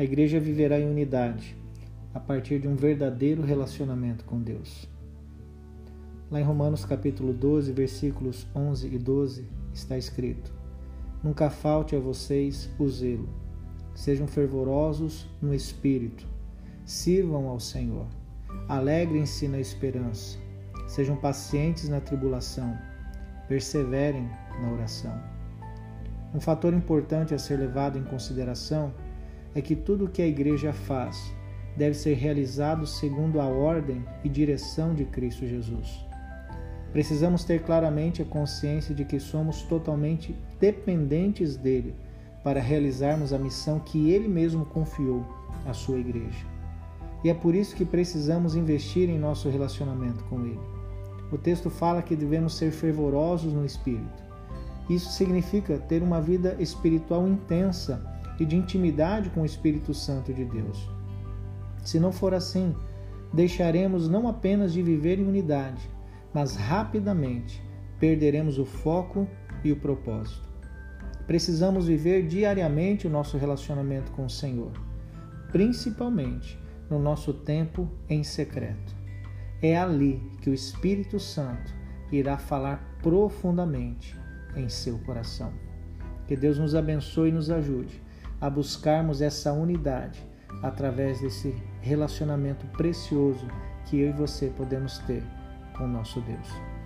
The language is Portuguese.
A igreja viverá em unidade a partir de um verdadeiro relacionamento com Deus. Lá em Romanos capítulo 12, versículos 11 e 12, está escrito: Nunca falte a vocês o zelo. Sejam fervorosos no espírito. Sirvam ao Senhor. Alegrem-se na esperança. Sejam pacientes na tribulação. Perseverem na oração. Um fator importante a ser levado em consideração é que tudo o que a igreja faz deve ser realizado segundo a ordem e direção de Cristo Jesus. Precisamos ter claramente a consciência de que somos totalmente dependentes dele para realizarmos a missão que ele mesmo confiou à sua igreja. E é por isso que precisamos investir em nosso relacionamento com ele. O texto fala que devemos ser fervorosos no espírito. Isso significa ter uma vida espiritual intensa e de intimidade com o Espírito Santo de Deus. Se não for assim, deixaremos não apenas de viver em unidade, mas rapidamente perderemos o foco e o propósito. Precisamos viver diariamente o nosso relacionamento com o Senhor, principalmente no nosso tempo em secreto. É ali que o Espírito Santo irá falar profundamente em seu coração. Que Deus nos abençoe e nos ajude a buscarmos essa unidade através desse relacionamento precioso que eu e você podemos ter com o nosso Deus.